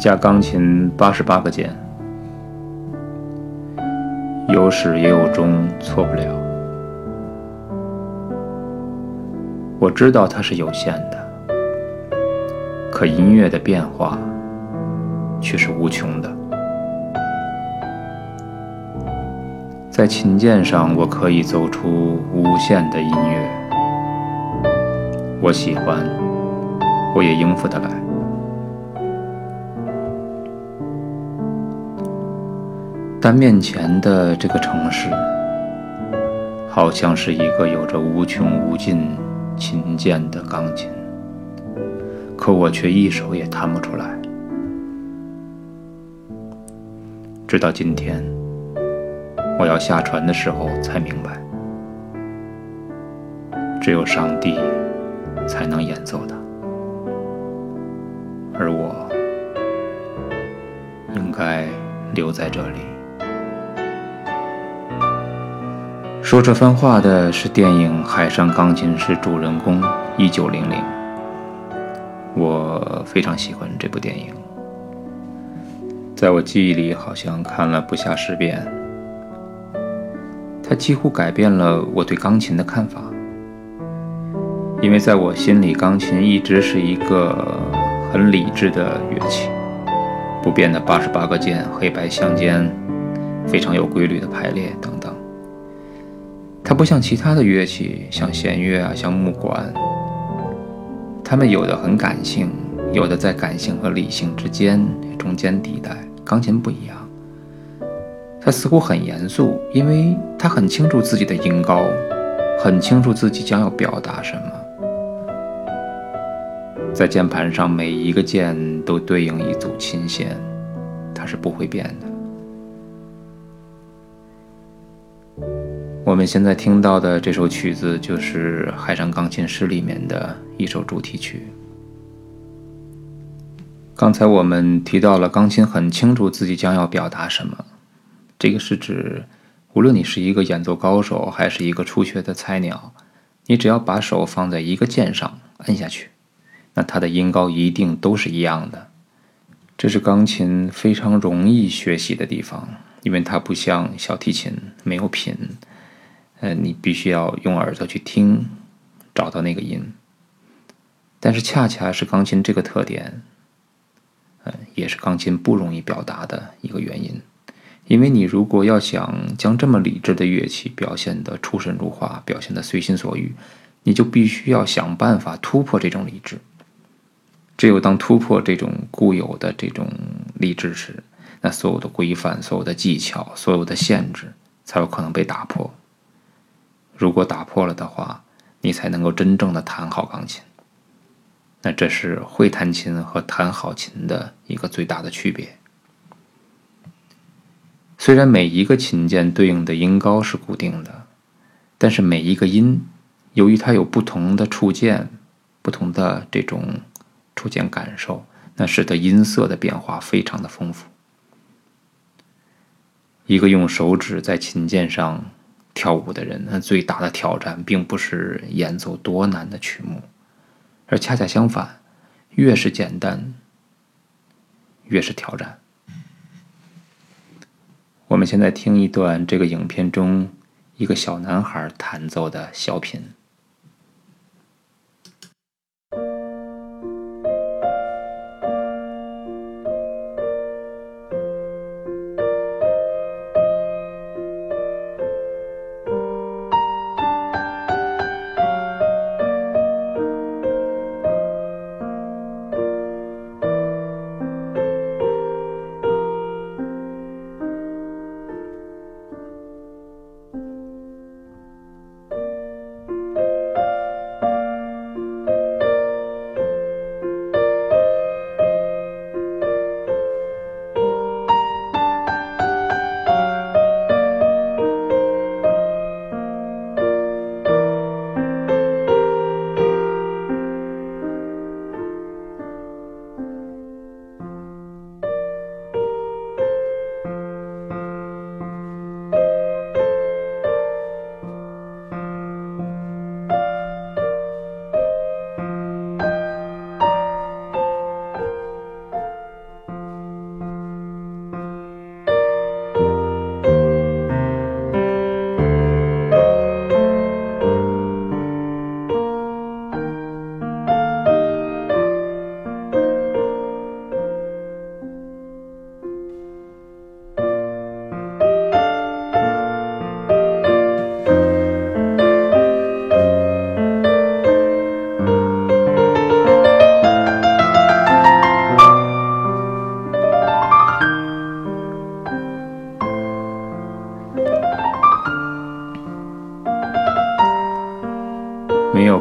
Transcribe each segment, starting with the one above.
架钢琴八十八个键，有始也有终，错不了。我知道它是有限的，可音乐的变化却是无穷的。在琴键上，我可以奏出无限的音乐。我喜欢，我也应付得来。但面前的这个城市，好像是一个有着无穷无尽琴键的钢琴，可我却一首也弹不出来。直到今天，我要下船的时候才明白，只有上帝才能演奏它，而我应该留在这里。说这番话的是电影《海上钢琴师》主人公一九零零。我非常喜欢这部电影，在我记忆里好像看了不下十遍。它几乎改变了我对钢琴的看法，因为在我心里，钢琴一直是一个很理智的乐器，不变的八十八个键，黑白相间，非常有规律的排列等等。它不像其他的乐器，像弦乐啊，像木管，它们有的很感性，有的在感性和理性之间中间地带。钢琴不一样，它似乎很严肃，因为它很清楚自己的音高，很清楚自己将要表达什么。在键盘上，每一个键都对应一组琴弦，它是不会变的。我们现在听到的这首曲子，就是《海上钢琴师》里面的一首主题曲。刚才我们提到了，钢琴很清楚自己将要表达什么。这个是指，无论你是一个演奏高手，还是一个初学的菜鸟，你只要把手放在一个键上，摁下去，那它的音高一定都是一样的。这是钢琴非常容易学习的地方，因为它不像小提琴，没有品。呃，你必须要用耳朵去听，找到那个音。但是恰恰是钢琴这个特点，呃，也是钢琴不容易表达的一个原因。因为你如果要想将这么理智的乐器表现得出神入化，表现得随心所欲，你就必须要想办法突破这种理智。只有当突破这种固有的这种理智时，那所有的规范、所有的技巧、所有的限制，才有可能被打破。如果打破了的话，你才能够真正的弹好钢琴。那这是会弹琴和弹好琴的一个最大的区别。虽然每一个琴键对应的音高是固定的，但是每一个音，由于它有不同的触键，不同的这种触键感受，那使得音色的变化非常的丰富。一个用手指在琴键上。跳舞的人，那最大的挑战并不是演奏多难的曲目，而恰恰相反，越是简单，越是挑战。我们现在听一段这个影片中一个小男孩弹奏的小品。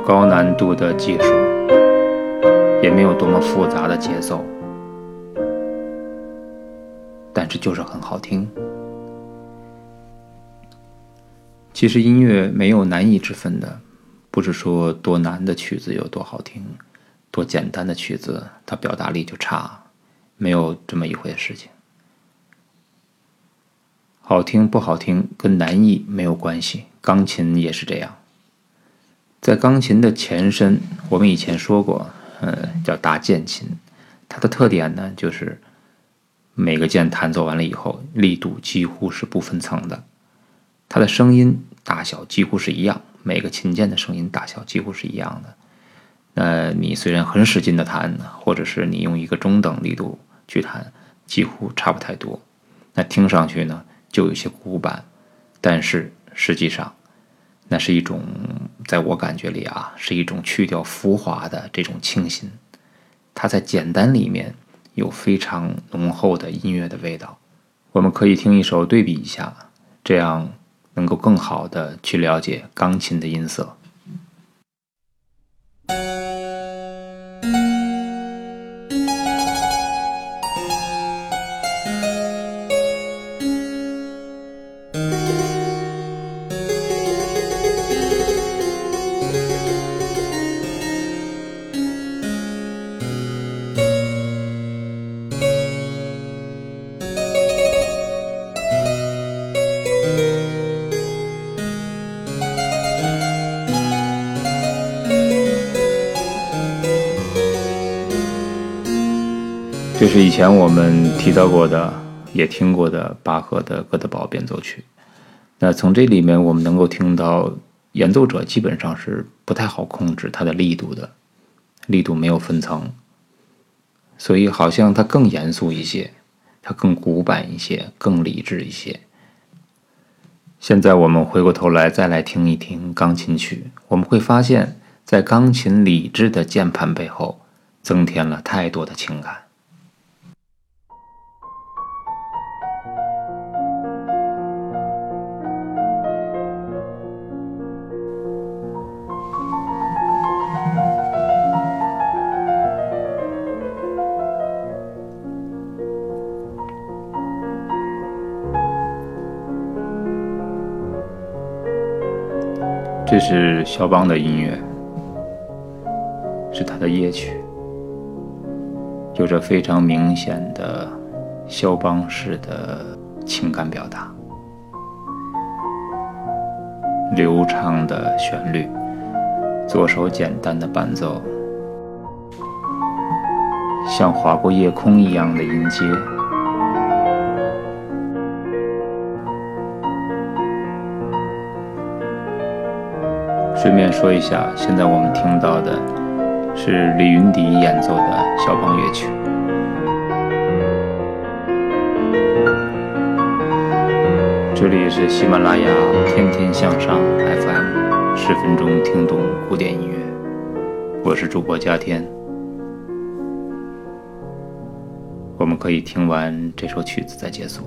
高难度的技术，也没有多么复杂的节奏，但是就是很好听。其实音乐没有难易之分的，不是说多难的曲子有多好听，多简单的曲子它表达力就差，没有这么一回事情。好听不好听跟难易没有关系，钢琴也是这样。在钢琴的前身，我们以前说过，呃，叫大键琴，它的特点呢就是每个键弹奏完了以后，力度几乎是不分层的，它的声音。大小几乎是一样，每个琴键的声音大小几乎是一样的。那你虽然很使劲的弹，或者是你用一个中等力度去弹，几乎差不太多。那听上去呢，就有些古板，但是实际上，那是一种在我感觉里啊，是一种去掉浮华的这种清新。它在简单里面有非常浓厚的音乐的味道。我们可以听一首对比一下，这样。能够更好的去了解钢琴的音色。是以前我们提到过的，也听过的巴赫的《哥德堡变奏曲》。那从这里面我们能够听到，演奏者基本上是不太好控制它的力度的，力度没有分层，所以好像它更严肃一些，它更古板一些，更理智一些。现在我们回过头来再来听一听钢琴曲，我们会发现，在钢琴理智的键盘背后，增添了太多的情感。这是肖邦的音乐，是他的夜曲，有着非常明显的肖邦式的情感表达，流畅的旋律，左手简单的伴奏，像划过夜空一样的音阶。顺便说一下，现在我们听到的是李云迪演奏的肖邦乐曲。这里是喜马拉雅天天向上 FM，十分钟听懂古典音乐，我是主播嘉天。我们可以听完这首曲子再结束。